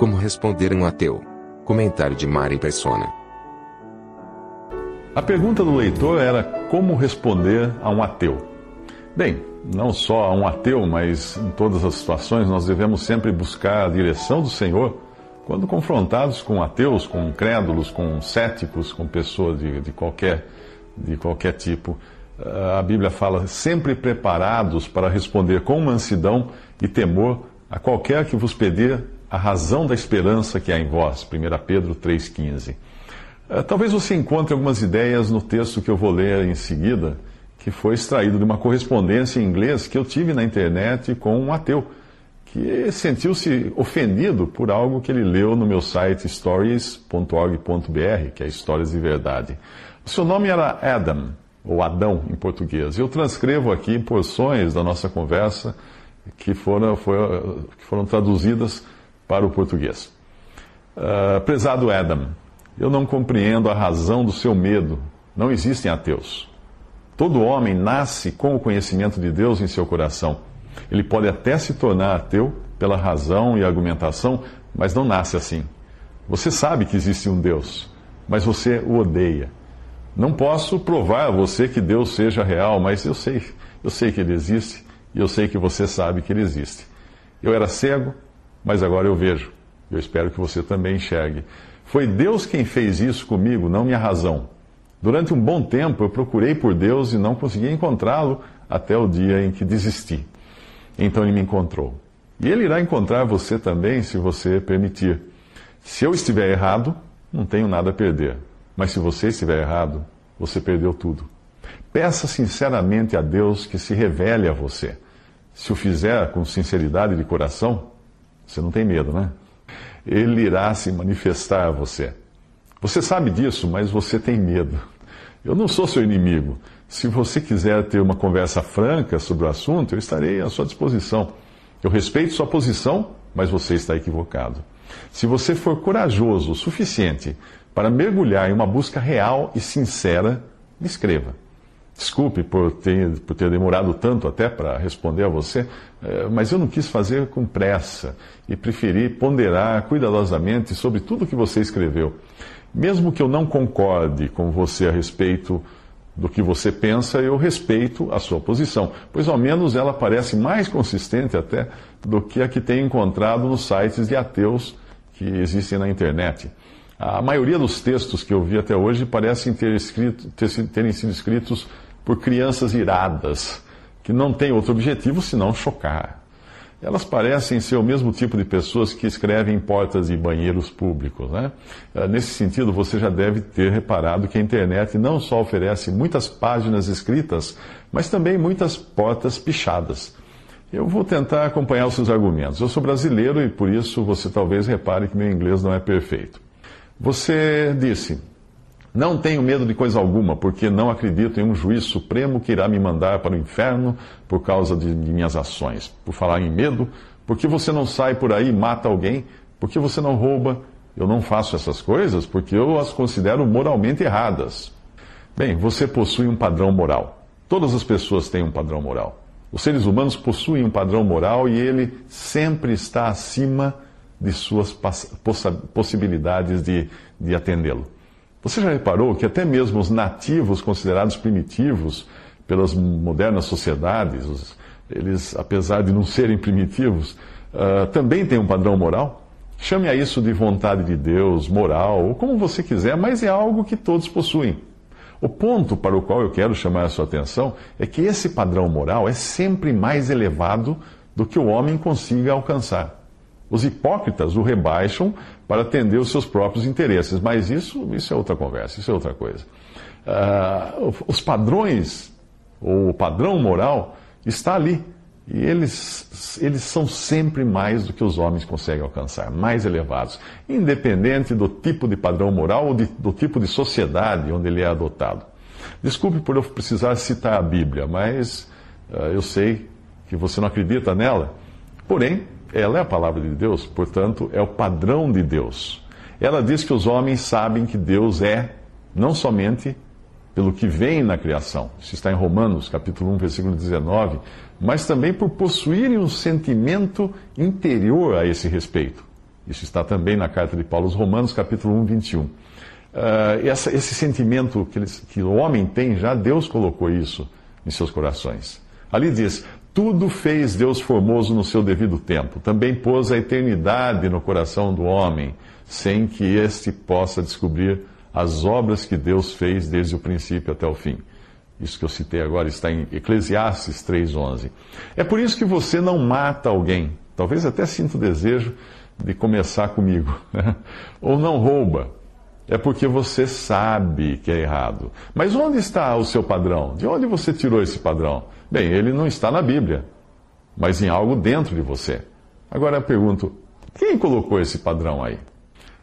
Como responder um ateu? Comentário de Mari Persona. A pergunta do leitor era como responder a um ateu. Bem, não só a um ateu, mas em todas as situações nós devemos sempre buscar a direção do Senhor quando confrontados com ateus, com crédulos, com céticos, com pessoas de, de, qualquer, de qualquer tipo. Ah, a Bíblia fala sempre preparados para responder com mansidão e temor a qualquer que vos pedir a razão da esperança que há em vós. 1 Pedro 3,15. Ah, talvez você encontre algumas ideias no texto que eu vou ler em seguida, que foi extraído de uma correspondência em inglês que eu tive na internet com um ateu que sentiu-se ofendido por algo que ele leu no meu site stories.org.br, que é Histórias de Verdade. O seu nome era Adam, ou Adão em português. Eu transcrevo aqui porções da nossa conversa que foram, foi, que foram traduzidas para o português. Uh, prezado Adam, eu não compreendo a razão do seu medo. Não existem ateus. Todo homem nasce com o conhecimento de Deus em seu coração. Ele pode até se tornar ateu pela razão e argumentação, mas não nasce assim. Você sabe que existe um Deus, mas você o odeia. Não posso provar a você que Deus seja real, mas eu sei, eu sei que ele existe e eu sei que você sabe que ele existe. Eu era cego, mas agora eu vejo. Eu espero que você também enxergue. Foi Deus quem fez isso comigo, não minha razão. Durante um bom tempo eu procurei por Deus e não consegui encontrá-lo até o dia em que desisti. Então ele me encontrou. E ele irá encontrar você também se você permitir. Se eu estiver errado, não tenho nada a perder. Mas se você estiver errado, você perdeu tudo. Peça sinceramente a Deus que se revele a você. Se o fizer com sinceridade de coração, você não tem medo, né? Ele irá se manifestar a você. Você sabe disso, mas você tem medo. Eu não sou seu inimigo. Se você quiser ter uma conversa franca sobre o assunto, eu estarei à sua disposição. Eu respeito sua posição, mas você está equivocado. Se você for corajoso o suficiente para mergulhar em uma busca real e sincera, me escreva. Desculpe por ter, por ter demorado tanto até para responder a você, eh, mas eu não quis fazer com pressa e preferi ponderar cuidadosamente sobre tudo que você escreveu. Mesmo que eu não concorde com você a respeito do que você pensa, eu respeito a sua posição, pois ao menos ela parece mais consistente até do que a que tenho encontrado nos sites de ateus que existem na internet. A maioria dos textos que eu vi até hoje parecem ter escrito, ter, terem sido escritos por crianças iradas, que não têm outro objetivo senão chocar. Elas parecem ser o mesmo tipo de pessoas que escrevem em portas de banheiros públicos. Né? Ah, nesse sentido, você já deve ter reparado que a internet não só oferece muitas páginas escritas, mas também muitas portas pichadas. Eu vou tentar acompanhar os seus argumentos. Eu sou brasileiro e por isso você talvez repare que meu inglês não é perfeito. Você disse: não tenho medo de coisa alguma, porque não acredito em um juiz supremo que irá me mandar para o inferno por causa de, de minhas ações. Por falar em medo, porque você não sai por aí e mata alguém? Porque você não rouba? Eu não faço essas coisas porque eu as considero moralmente erradas. Bem, você possui um padrão moral. Todas as pessoas têm um padrão moral. Os seres humanos possuem um padrão moral e ele sempre está acima de suas possibilidades de, de atendê-lo. Você já reparou que até mesmo os nativos considerados primitivos pelas modernas sociedades, eles, apesar de não serem primitivos, uh, também têm um padrão moral? Chame a isso de vontade de Deus, moral, ou como você quiser, mas é algo que todos possuem. O ponto para o qual eu quero chamar a sua atenção é que esse padrão moral é sempre mais elevado do que o homem consiga alcançar. Os hipócritas o rebaixam para atender os seus próprios interesses, mas isso, isso é outra conversa, isso é outra coisa. Uh, os padrões, ou o padrão moral, está ali, E eles, eles são sempre mais do que os homens conseguem alcançar, mais elevados, independente do tipo de padrão moral ou de, do tipo de sociedade onde ele é adotado. Desculpe por eu precisar citar a Bíblia, mas uh, eu sei que você não acredita nela. Porém, ela é a palavra de Deus, portanto, é o padrão de Deus. Ela diz que os homens sabem que Deus é não somente pelo que vem na criação, isso está em Romanos, capítulo 1, versículo 19, mas também por possuírem um sentimento interior a esse respeito. Isso está também na carta de Paulo aos Romanos, capítulo 1, 21. Uh, essa, esse sentimento que, eles, que o homem tem, já Deus colocou isso em seus corações. Ali diz: tudo fez Deus formoso no seu devido tempo. Também pôs a eternidade no coração do homem, sem que este possa descobrir as obras que Deus fez desde o princípio até o fim. Isso que eu citei agora está em Eclesiastes 3:11. É por isso que você não mata alguém. Talvez até sinta o desejo de começar comigo. Ou não rouba. É porque você sabe que é errado. Mas onde está o seu padrão? De onde você tirou esse padrão? Bem, ele não está na Bíblia, mas em algo dentro de você. Agora eu pergunto: quem colocou esse padrão aí?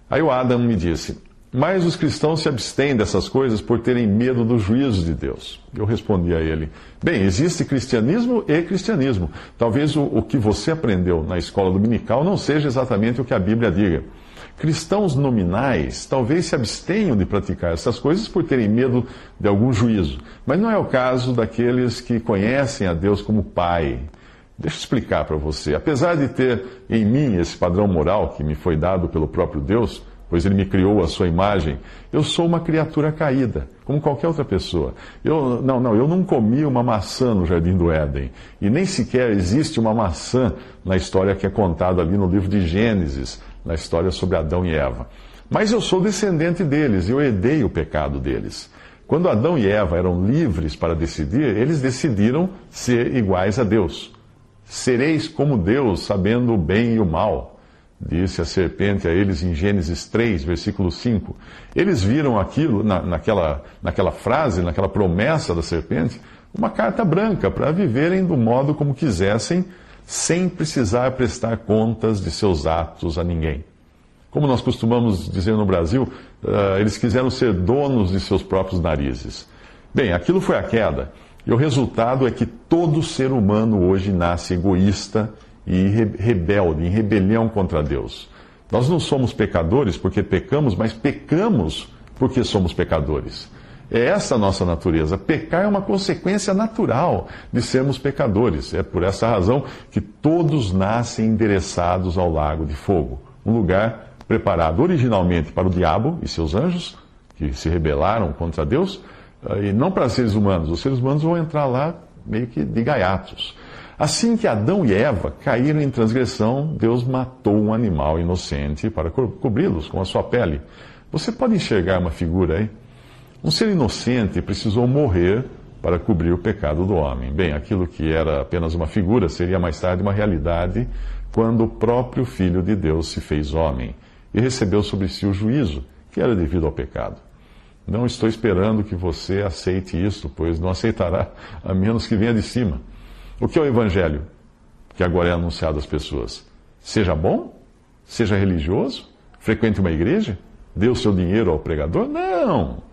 Aí o Adam me disse: mas os cristãos se abstêm dessas coisas por terem medo do juízo de Deus. Eu respondi a ele: Bem, existe cristianismo e cristianismo. Talvez o, o, que você aprendeu na escola dominical não seja exatamente o que a Bíblia diga. Cristãos nominais talvez se abstenham de praticar essas coisas por terem medo de algum juízo. Mas não é o caso daqueles que conhecem a Deus como Pai. Deixa eu explicar para você. Apesar de ter em mim esse padrão moral que me foi dado pelo próprio Deus, pois ele me criou a sua imagem. Eu sou uma criatura caída, como qualquer outra pessoa. Eu, não, não, eu não comi uma maçã no jardim do Éden. E nem sequer existe uma maçã na história que é contada ali no livro de Gênesis, na história sobre Adão e Eva. Mas eu sou descendente deles, eu herdei o pecado deles. Quando Adão e Eva eram livres para decidir, eles decidiram ser iguais a Deus. Sereis como Deus, sabendo o bem e o mal. Disse a serpente a eles em Gênesis 3, versículo 5. Eles viram aquilo, na, naquela, naquela frase, naquela promessa da serpente, uma carta branca para viverem do modo como quisessem, sem precisar prestar contas de seus atos a ninguém. Como nós costumamos dizer no Brasil, uh, eles quiseram ser donos de seus próprios narizes. Bem, aquilo foi a queda. E o resultado é que todo ser humano hoje nasce egoísta e rebelde, em rebelião contra Deus. Nós não somos pecadores porque pecamos, mas pecamos porque somos pecadores. É essa a nossa natureza. Pecar é uma consequência natural de sermos pecadores. É por essa razão que todos nascem endereçados ao lago de fogo um lugar preparado originalmente para o diabo e seus anjos, que se rebelaram contra Deus, eh, e não para seres humanos. Os seres humanos vão entrar lá meio que de gaiatos. Assim que Adão e Eva caíram em transgressão, Deus matou um animal inocente para co cobri-los com a sua pele. Você pode enxergar uma figura aí? Um ser inocente precisou morrer para cobrir o pecado do homem. Bem, aquilo que era apenas uma figura seria mais tarde uma realidade quando o próprio Filho de Deus se fez homem e recebeu sobre si o juízo que era devido ao pecado. Não estou esperando que você aceite isso, pois não aceitará a menos que venha de cima. O que é o Evangelho que agora é anunciado às pessoas? Seja bom? Seja religioso? Frequente uma igreja? Dê o seu dinheiro ao pregador? Não!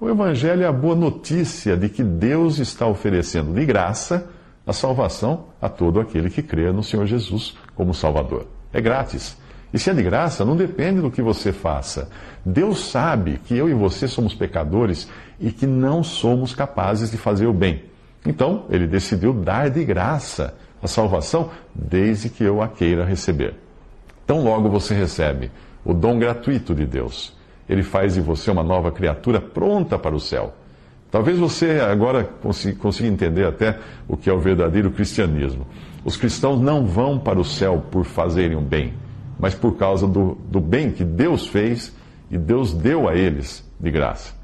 O Evangelho é a boa notícia de que Deus está oferecendo de graça a salvação a todo aquele que crê no Senhor Jesus como Salvador. É grátis. E se é de graça, não depende do que você faça. Deus sabe que eu e você somos pecadores e que não somos capazes de fazer o bem. Então, ele decidiu dar de graça a salvação, desde que eu a queira receber. Tão logo você recebe o dom gratuito de Deus, ele faz de você uma nova criatura pronta para o céu. Talvez você agora consiga entender até o que é o verdadeiro cristianismo. Os cristãos não vão para o céu por fazerem o bem, mas por causa do, do bem que Deus fez e Deus deu a eles de graça.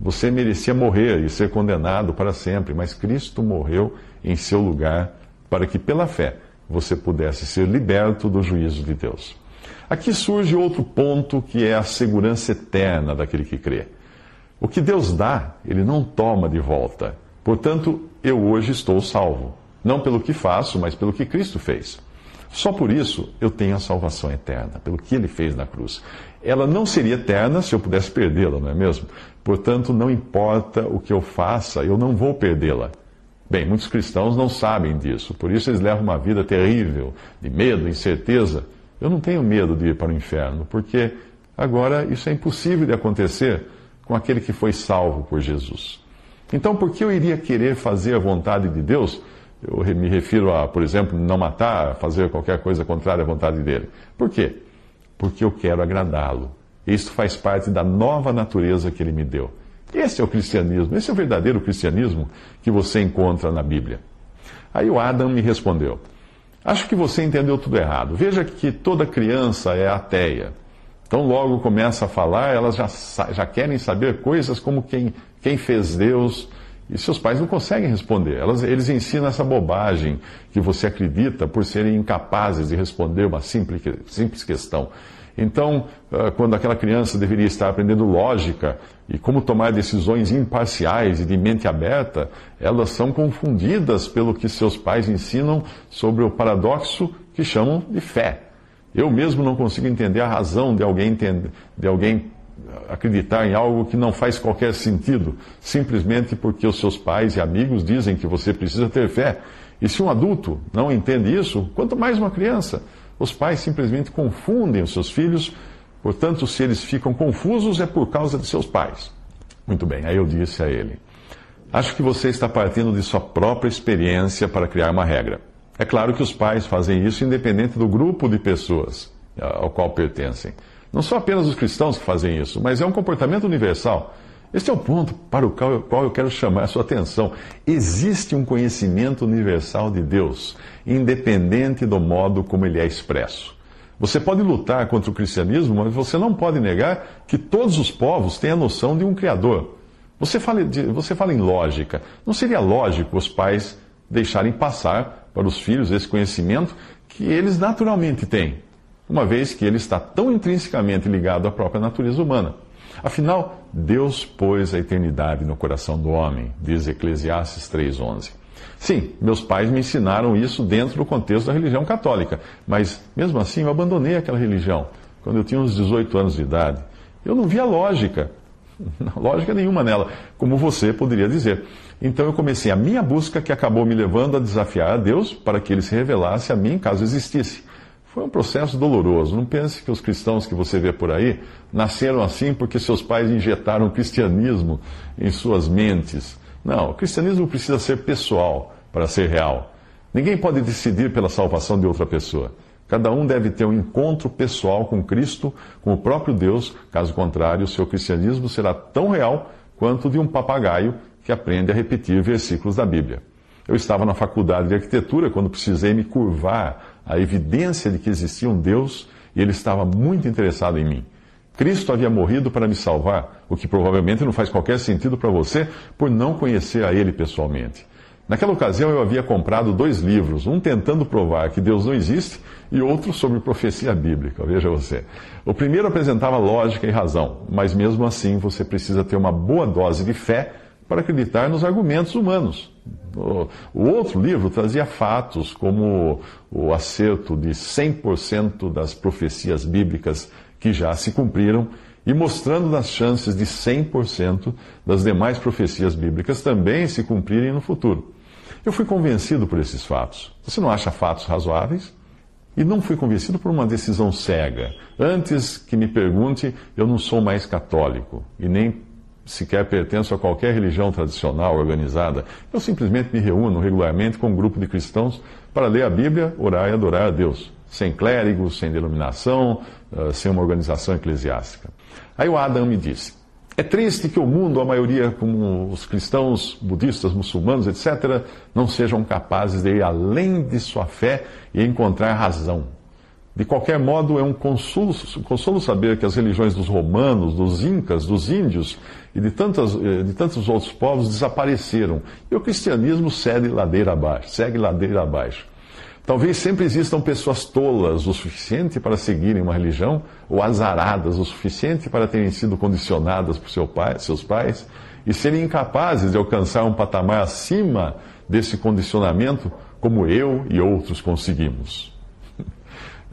Você merecia morrer e ser condenado para sempre, mas Cristo morreu em seu lugar para que, pela fé, você pudesse ser liberto do juízo de Deus. Aqui surge outro ponto que é a segurança eterna daquele que crê. O que Deus dá, ele não toma de volta. Portanto, eu hoje estou salvo. Não pelo que faço, mas pelo que Cristo fez. Só por isso eu tenho a salvação eterna, pelo que ele fez na cruz. Ela não seria eterna se eu pudesse perdê-la, não é mesmo? Portanto, não importa o que eu faça, eu não vou perdê-la. Bem, muitos cristãos não sabem disso, por isso eles levam uma vida terrível, de medo, incerteza. Eu não tenho medo de ir para o inferno, porque agora isso é impossível de acontecer com aquele que foi salvo por Jesus. Então, por que eu iria querer fazer a vontade de Deus? Eu me refiro a, por exemplo, não matar, fazer qualquer coisa contrária à vontade dele. Por quê? Porque eu quero agradá-lo. Isso faz parte da nova natureza que ele me deu. Esse é o cristianismo, esse é o verdadeiro cristianismo que você encontra na Bíblia. Aí o Adam me respondeu: Acho que você entendeu tudo errado. Veja que toda criança é ateia. Então, logo começa a falar, elas já, já querem saber coisas como quem, quem fez Deus, e seus pais não conseguem responder. Elas, eles ensinam essa bobagem que você acredita por serem incapazes de responder uma simples, simples questão. Então, ah, quando aquela criança deveria estar aprendendo lógica e como tomar decisões imparciais e de mente aberta, elas são confundidas pelo que seus pais ensinam sobre o paradoxo que chamam de fé. Eu mesmo não consigo entender a razão de alguém, entender, de alguém acreditar em algo que não faz qualquer sentido, simplesmente porque os seus pais e amigos dizem que você precisa ter fé. E se um adulto não entende isso, quanto mais uma criança. Os pais simplesmente confundem os seus filhos, portanto, se eles ficam confusos é por causa de seus pais. Muito bem, aí eu disse a ele: Acho que você está partindo de sua própria experiência para criar uma regra. É claro que os pais fazem isso independente do grupo de pessoas ao qual pertencem. Não são apenas os cristãos que fazem isso, mas é um comportamento universal. Este é o ponto para o qual eu quero chamar a sua atenção. Existe um conhecimento universal de Deus, independente do modo como ele é expresso. Você pode lutar contra o cristianismo, mas você não pode negar que todos os povos têm a noção de um Criador. Você fala, de, você fala em lógica. Não seria lógico os pais deixarem passar para os filhos esse conhecimento que eles naturalmente têm? uma vez que ele está tão intrinsecamente ligado à própria natureza humana. Afinal, Deus pôs a eternidade no coração do homem, diz Eclesiastes 3,11. Sim, meus pais me ensinaram isso dentro do contexto da religião católica, mas mesmo assim eu abandonei aquela religião quando eu tinha uns 18 anos de idade. Eu não via lógica, lógica nenhuma nela, como você poderia dizer. Então eu comecei a minha busca que acabou me levando a desafiar a Deus para que ele se revelasse a mim caso existisse. Foi um processo doloroso. Não pense que os cristãos que você vê por aí nasceram assim porque seus pais injetaram o cristianismo em suas mentes. Não, o cristianismo precisa ser pessoal para ser real. Ninguém pode decidir pela salvação de outra pessoa. Cada um deve ter um encontro pessoal com Cristo, com o próprio Deus. Caso contrário, o seu cristianismo será tão real quanto de um papagaio que aprende a repetir versículos da Bíblia. Eu estava na faculdade de arquitetura quando precisei me curvar a evidência de que existia um Deus e ele estava muito interessado em mim. Cristo havia morrido para me salvar, o que provavelmente não faz qualquer sentido para você por não conhecer a Ele pessoalmente. Naquela ocasião eu havia comprado dois livros, um tentando provar que Deus não existe e outro sobre profecia bíblica. Veja você. O primeiro apresentava lógica e razão, mas mesmo assim você precisa ter uma boa dose de fé para acreditar nos argumentos humanos. O outro livro trazia fatos como o acerto de 100% das profecias bíblicas que já se cumpriram e mostrando as chances de 100% das demais profecias bíblicas também se cumprirem no futuro. Eu fui convencido por esses fatos. Você não acha fatos razoáveis? E não fui convencido por uma decisão cega. Antes que me pergunte, eu não sou mais católico e nem sequer pertenço a qualquer religião tradicional organizada. Eu simplesmente me reúno regularmente com um grupo de cristãos para ler a Bíblia, orar e adorar a Deus, sem clérigos, sem denominação, uh, sem uma organização eclesiástica. Aí o Adam me disse: é triste que o mundo, a maioria, como os cristãos, budistas, muçulmanos, etc., não sejam capazes de ir além de sua fé e encontrar razão de qualquer modo, é um consolo, consolo, saber que as religiões dos romanos, dos incas, dos índios e de, tantas, eh, de tantos outros povos desapareceram. E o cristianismo segue ladeira abaixo, segue ladeira abaixo. Talvez sempre existam pessoas tolas o suficiente para seguirem uma religião, ou azaradas o suficiente para terem sido condicionadas por seu pai, seus pais, e serem incapazes de alcançar um patamar acima desse condicionamento como eu e outros conseguimos.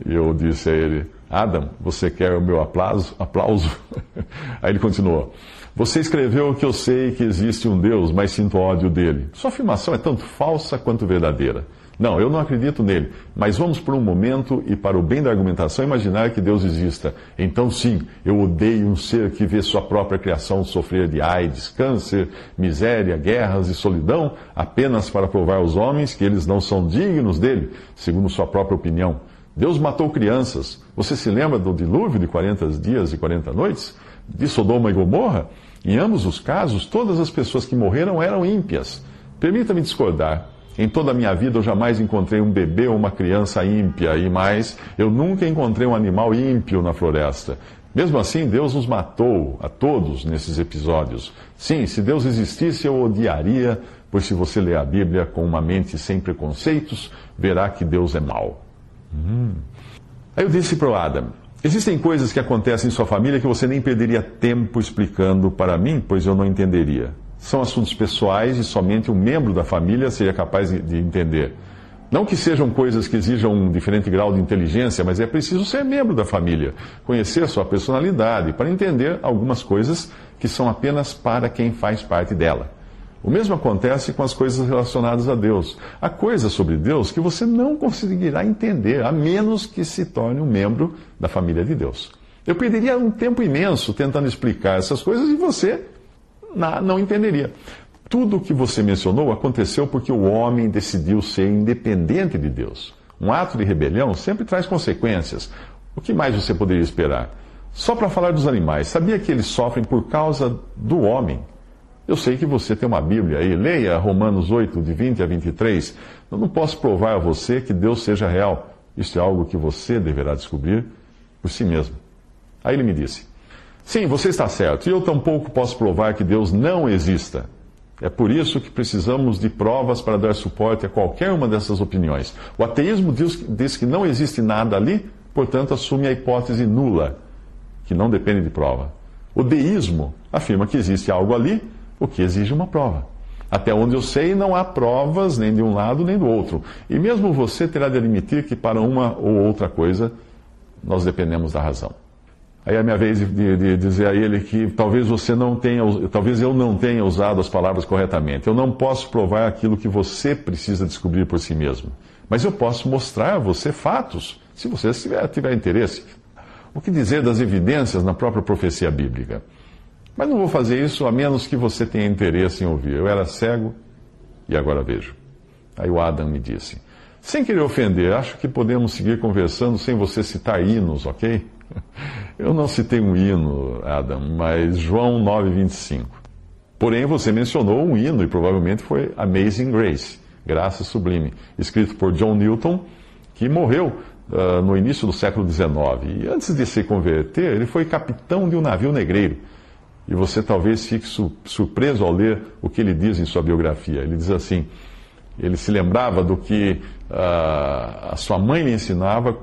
E eu disse a ele: Adam, você quer o meu aplauso? aplauso? Aí ele continuou: Você escreveu que eu sei que existe um Deus, mas sinto ódio dele. Sua afirmação é tanto falsa quanto verdadeira. Não, eu não acredito nele. Mas vamos por um momento e, para o bem da argumentação, imaginar que Deus exista. Então, sim, eu odeio um ser que vê sua própria criação sofrer de AIDS, câncer, miséria, guerras e solidão, apenas para provar aos homens que eles não são dignos dele, segundo sua própria opinião. Deus matou crianças. Você se lembra do dilúvio de 40 dias e 40 noites? De Sodoma e Gomorra? Em ambos os casos, todas as pessoas que morreram eram ímpias. Permita-me discordar. Em toda a minha vida eu jamais encontrei um bebê ou uma criança ímpia, e mais, eu nunca encontrei um animal ímpio na floresta. Mesmo assim, Deus nos matou a todos nesses episódios. Sim, se Deus existisse, eu odiaria, pois se você ler a Bíblia com uma mente sem preconceitos, verá que Deus é mau. Hum. Aí eu disse para o Adam: Existem coisas que acontecem em sua família que você nem perderia tempo explicando para mim, pois eu não entenderia. São assuntos pessoais e somente um membro da família seria capaz de entender. Não que sejam coisas que exijam um diferente grau de inteligência, mas é preciso ser membro da família, conhecer sua personalidade, para entender algumas coisas que são apenas para quem faz parte dela. O mesmo acontece com as coisas relacionadas a Deus. Há coisas sobre Deus que você não conseguirá entender, a menos que se torne um membro da família de Deus. Eu perderia um tempo imenso tentando explicar essas coisas e você não entenderia. Tudo o que você mencionou aconteceu porque o homem decidiu ser independente de Deus. Um ato de rebelião sempre traz consequências. O que mais você poderia esperar? Só para falar dos animais, sabia que eles sofrem por causa do homem? Eu sei que você tem uma Bíblia aí, leia Romanos 8, de 20 a 23. Eu não posso provar a você que Deus seja real. Isso é algo que você deverá descobrir por si mesmo. Aí ele me disse: Sim, você está certo, e eu tampouco posso provar que Deus não exista. É por isso que precisamos de provas para dar suporte a qualquer uma dessas opiniões. O ateísmo diz, diz que não existe nada ali, portanto assume a hipótese nula, que não depende de prova. O deísmo afirma que existe algo ali, o que exige uma prova. Até onde eu sei, não há provas nem de um lado nem do outro. E mesmo você terá de admitir que para uma ou outra coisa nós dependemos da razão. Aí é a minha vez de, de, dizer a ele que talvez você não tenha, talvez eu não tenha usado as palavras corretamente. Eu não posso provar aquilo que você precisa descobrir por si mesmo. Mas eu posso mostrar a você fatos, se você tiver, tiver interesse. O que dizer das evidências na própria profecia bíblica? Mas não vou fazer isso a menos que você tenha interesse em ouvir. Eu era cego e agora vejo. Aí o Adam me disse: Sem querer ofender, acho que podemos seguir conversando sem você citar hinos, ok? Eu não citei um hino, Adam, mas João 9,25. Porém, você mencionou um hino e provavelmente foi Amazing Grace, Graça Sublime, escrito por John Newton, que morreu uh, no início do século XIX. E antes de se converter, ele foi capitão de um navio negreiro. E você talvez fique surpreso ao ler o que ele diz em sua biografia. Ele diz assim: ele se lembrava do que uh, a sua mãe lhe ensinava,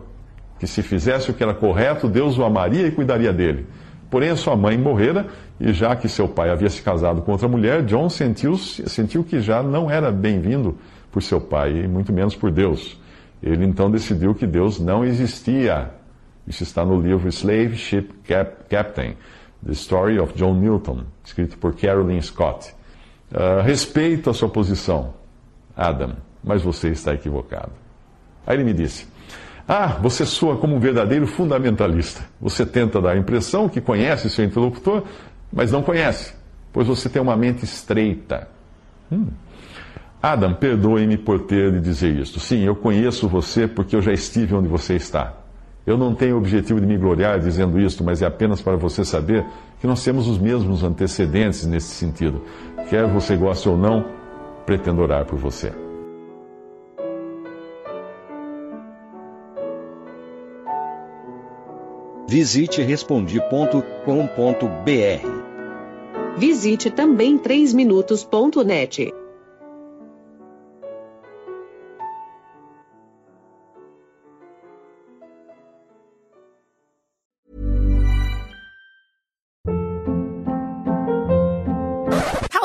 que se fizesse o que era correto, Deus o amaria e cuidaria dele. Porém, a sua mãe morrera, e já que seu pai havia se casado com outra mulher, John sentiu, sentiu que já não era bem-vindo por seu pai, e muito menos por Deus. Ele então decidiu que Deus não existia. Isso está no livro Slave Ship Cap Captain The Story of John Newton, escrito por Carolyn Scott. Uh, respeito a sua posição, Adam, mas você está equivocado. Aí ele me disse: Ah, você soa como um verdadeiro fundamentalista. Você tenta dar a impressão que conhece seu interlocutor, mas não conhece, pois você tem uma mente estreita. Hum. Adam, perdoe-me por ter de dizer isto. Sim, eu conheço você porque eu já estive onde você está. Eu não tenho o objetivo de me gloriar dizendo isto, mas é apenas para você saber que nós temos os mesmos antecedentes nesse sentido. Quer você goste ou não, pretendo orar por você. Visite respondi.com.br. Visite também 3minutos.net.